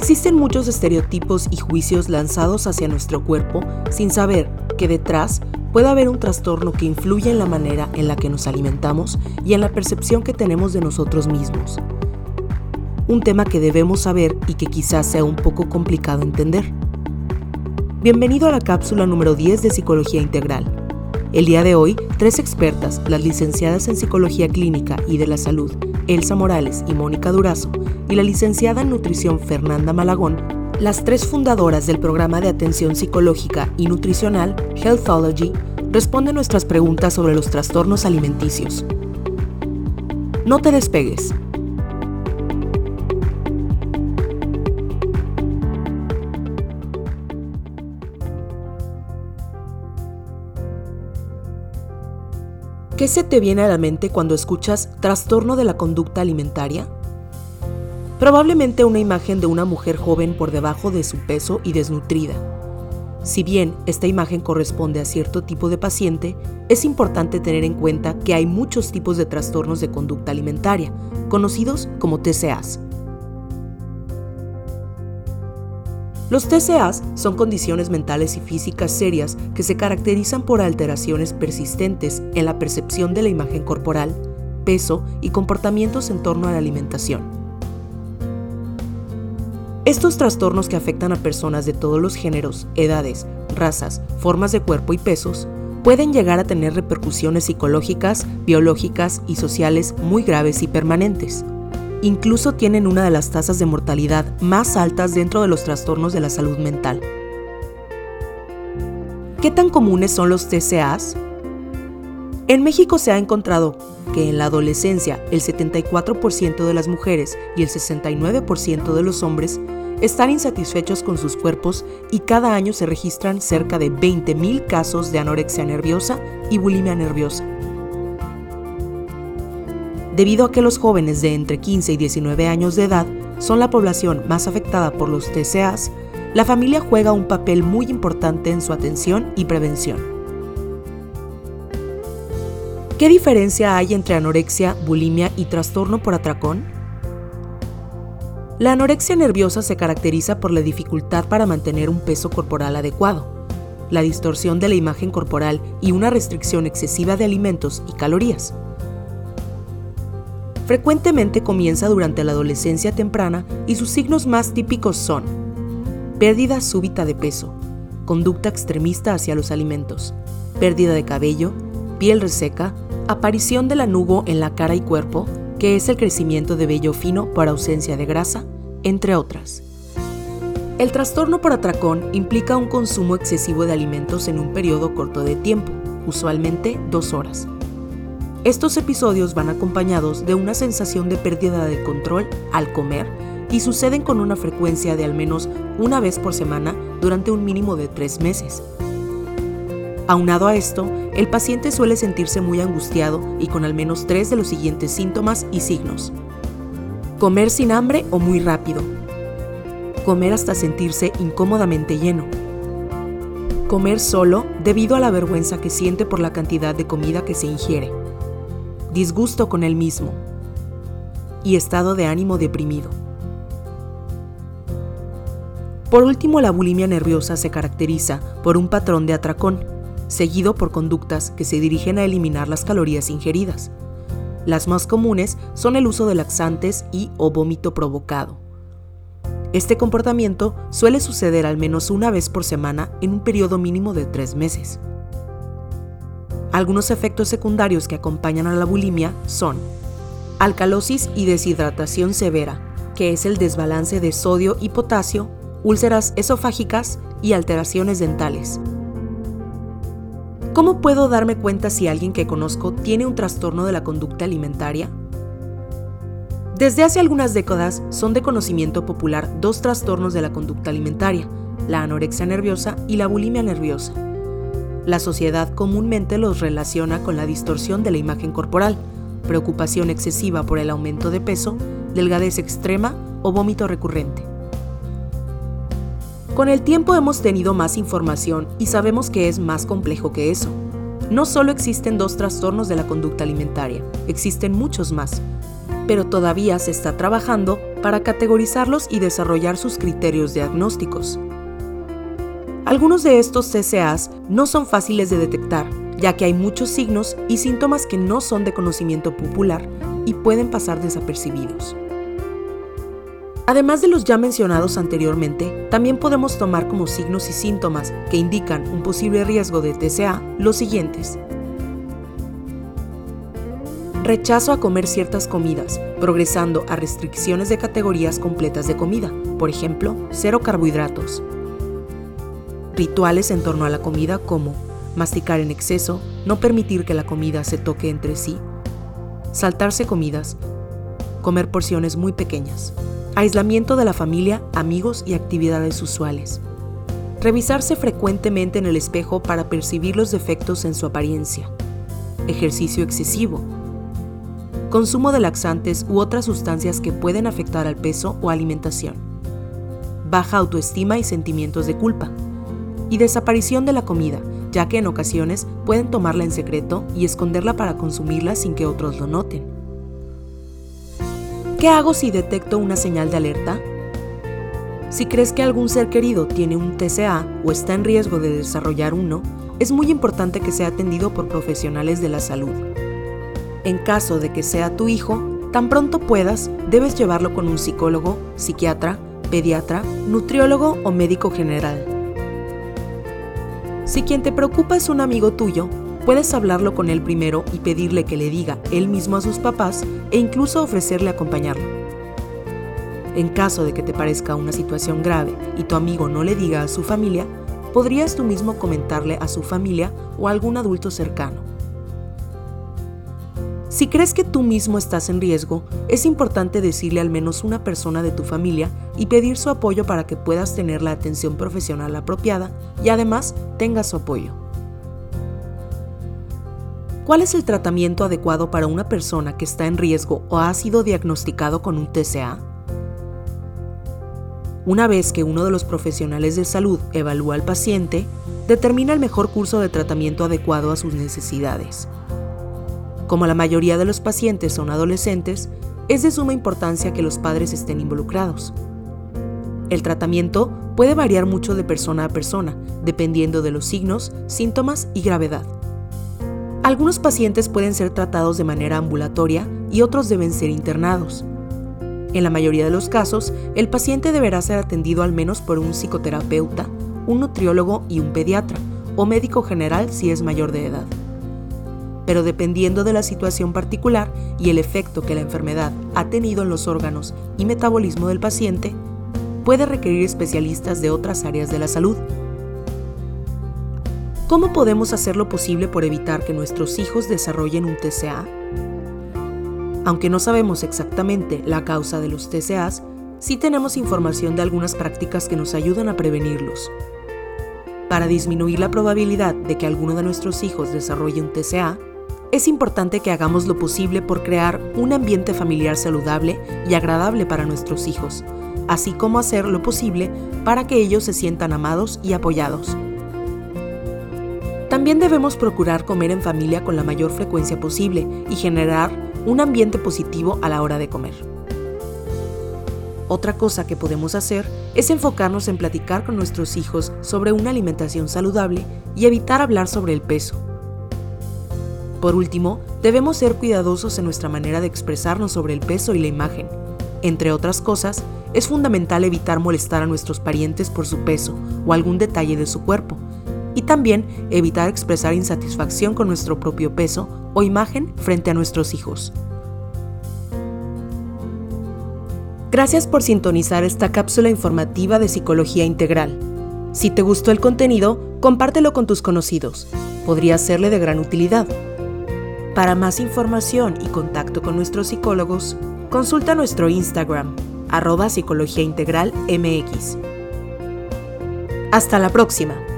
Existen muchos estereotipos y juicios lanzados hacia nuestro cuerpo sin saber que detrás puede haber un trastorno que influye en la manera en la que nos alimentamos y en la percepción que tenemos de nosotros mismos. Un tema que debemos saber y que quizás sea un poco complicado entender. Bienvenido a la cápsula número 10 de Psicología Integral. El día de hoy, tres expertas, las licenciadas en Psicología Clínica y de la Salud, Elsa Morales y Mónica Durazo, y la licenciada en Nutrición Fernanda Malagón, las tres fundadoras del programa de atención psicológica y nutricional Healthology, responden nuestras preguntas sobre los trastornos alimenticios. No te despegues. ¿Qué se te viene a la mente cuando escuchas trastorno de la conducta alimentaria? Probablemente una imagen de una mujer joven por debajo de su peso y desnutrida. Si bien esta imagen corresponde a cierto tipo de paciente, es importante tener en cuenta que hay muchos tipos de trastornos de conducta alimentaria, conocidos como TCAs. Los TCAs son condiciones mentales y físicas serias que se caracterizan por alteraciones persistentes en la percepción de la imagen corporal, peso y comportamientos en torno a la alimentación. Estos trastornos que afectan a personas de todos los géneros, edades, razas, formas de cuerpo y pesos pueden llegar a tener repercusiones psicológicas, biológicas y sociales muy graves y permanentes incluso tienen una de las tasas de mortalidad más altas dentro de los trastornos de la salud mental. ¿Qué tan comunes son los TCAs? En México se ha encontrado que en la adolescencia el 74% de las mujeres y el 69% de los hombres están insatisfechos con sus cuerpos y cada año se registran cerca de 20.000 casos de anorexia nerviosa y bulimia nerviosa. Debido a que los jóvenes de entre 15 y 19 años de edad son la población más afectada por los TCAs, la familia juega un papel muy importante en su atención y prevención. ¿Qué diferencia hay entre anorexia, bulimia y trastorno por atracón? La anorexia nerviosa se caracteriza por la dificultad para mantener un peso corporal adecuado, la distorsión de la imagen corporal y una restricción excesiva de alimentos y calorías. Frecuentemente comienza durante la adolescencia temprana y sus signos más típicos son pérdida súbita de peso, conducta extremista hacia los alimentos, pérdida de cabello, piel reseca, aparición del anugo en la cara y cuerpo, que es el crecimiento de vello fino por ausencia de grasa, entre otras. El trastorno por atracón implica un consumo excesivo de alimentos en un periodo corto de tiempo, usualmente dos horas, estos episodios van acompañados de una sensación de pérdida de control al comer y suceden con una frecuencia de al menos una vez por semana durante un mínimo de tres meses. Aunado a esto, el paciente suele sentirse muy angustiado y con al menos tres de los siguientes síntomas y signos. Comer sin hambre o muy rápido. Comer hasta sentirse incómodamente lleno. Comer solo debido a la vergüenza que siente por la cantidad de comida que se ingiere disgusto con él mismo y estado de ánimo deprimido. Por último, la bulimia nerviosa se caracteriza por un patrón de atracón, seguido por conductas que se dirigen a eliminar las calorías ingeridas. Las más comunes son el uso de laxantes y o vómito provocado. Este comportamiento suele suceder al menos una vez por semana en un periodo mínimo de tres meses. Algunos efectos secundarios que acompañan a la bulimia son alcalosis y deshidratación severa, que es el desbalance de sodio y potasio, úlceras esofágicas y alteraciones dentales. ¿Cómo puedo darme cuenta si alguien que conozco tiene un trastorno de la conducta alimentaria? Desde hace algunas décadas son de conocimiento popular dos trastornos de la conducta alimentaria, la anorexia nerviosa y la bulimia nerviosa. La sociedad comúnmente los relaciona con la distorsión de la imagen corporal, preocupación excesiva por el aumento de peso, delgadez extrema o vómito recurrente. Con el tiempo hemos tenido más información y sabemos que es más complejo que eso. No solo existen dos trastornos de la conducta alimentaria, existen muchos más, pero todavía se está trabajando para categorizarlos y desarrollar sus criterios diagnósticos. Algunos de estos TCAs no son fáciles de detectar, ya que hay muchos signos y síntomas que no son de conocimiento popular y pueden pasar desapercibidos. Además de los ya mencionados anteriormente, también podemos tomar como signos y síntomas que indican un posible riesgo de TCA los siguientes. Rechazo a comer ciertas comidas, progresando a restricciones de categorías completas de comida, por ejemplo, cero carbohidratos. Rituales en torno a la comida como masticar en exceso, no permitir que la comida se toque entre sí, saltarse comidas, comer porciones muy pequeñas aislamiento de la familia, amigos y actividades usuales. Revisarse frecuentemente en el espejo para percibir los defectos en su apariencia. Ejercicio excesivo. Consumo de laxantes u otras sustancias que pueden afectar al peso o alimentación. Baja autoestima y sentimientos de culpa. Y desaparición de la comida, ya que en ocasiones pueden tomarla en secreto y esconderla para consumirla sin que otros lo noten. ¿Qué hago si detecto una señal de alerta? Si crees que algún ser querido tiene un TCA o está en riesgo de desarrollar uno, es muy importante que sea atendido por profesionales de la salud. En caso de que sea tu hijo, tan pronto puedas, debes llevarlo con un psicólogo, psiquiatra, pediatra, nutriólogo o médico general. Si quien te preocupa es un amigo tuyo, Puedes hablarlo con él primero y pedirle que le diga él mismo a sus papás e incluso ofrecerle acompañarlo. En caso de que te parezca una situación grave y tu amigo no le diga a su familia, podrías tú mismo comentarle a su familia o a algún adulto cercano. Si crees que tú mismo estás en riesgo, es importante decirle al menos una persona de tu familia y pedir su apoyo para que puedas tener la atención profesional apropiada y además tengas su apoyo. ¿Cuál es el tratamiento adecuado para una persona que está en riesgo o ha sido diagnosticado con un TCA? Una vez que uno de los profesionales de salud evalúa al paciente, determina el mejor curso de tratamiento adecuado a sus necesidades. Como la mayoría de los pacientes son adolescentes, es de suma importancia que los padres estén involucrados. El tratamiento puede variar mucho de persona a persona, dependiendo de los signos, síntomas y gravedad. Algunos pacientes pueden ser tratados de manera ambulatoria y otros deben ser internados. En la mayoría de los casos, el paciente deberá ser atendido al menos por un psicoterapeuta, un nutriólogo y un pediatra, o médico general si es mayor de edad. Pero dependiendo de la situación particular y el efecto que la enfermedad ha tenido en los órganos y metabolismo del paciente, puede requerir especialistas de otras áreas de la salud, ¿Cómo podemos hacer lo posible por evitar que nuestros hijos desarrollen un TCA? Aunque no sabemos exactamente la causa de los TCAs, sí tenemos información de algunas prácticas que nos ayudan a prevenirlos. Para disminuir la probabilidad de que alguno de nuestros hijos desarrolle un TCA, es importante que hagamos lo posible por crear un ambiente familiar saludable y agradable para nuestros hijos, así como hacer lo posible para que ellos se sientan amados y apoyados. También debemos procurar comer en familia con la mayor frecuencia posible y generar un ambiente positivo a la hora de comer. Otra cosa que podemos hacer es enfocarnos en platicar con nuestros hijos sobre una alimentación saludable y evitar hablar sobre el peso. Por último, debemos ser cuidadosos en nuestra manera de expresarnos sobre el peso y la imagen. Entre otras cosas, es fundamental evitar molestar a nuestros parientes por su peso o algún detalle de su cuerpo, y también evitar expresar insatisfacción con nuestro propio peso o imagen frente a nuestros hijos. Gracias por sintonizar esta cápsula informativa de Psicología Integral. Si te gustó el contenido, compártelo con tus conocidos. Podría serle de gran utilidad. Para más información y contacto con nuestros psicólogos, consulta nuestro Instagram, arroba Psicología Integral MX. Hasta la próxima.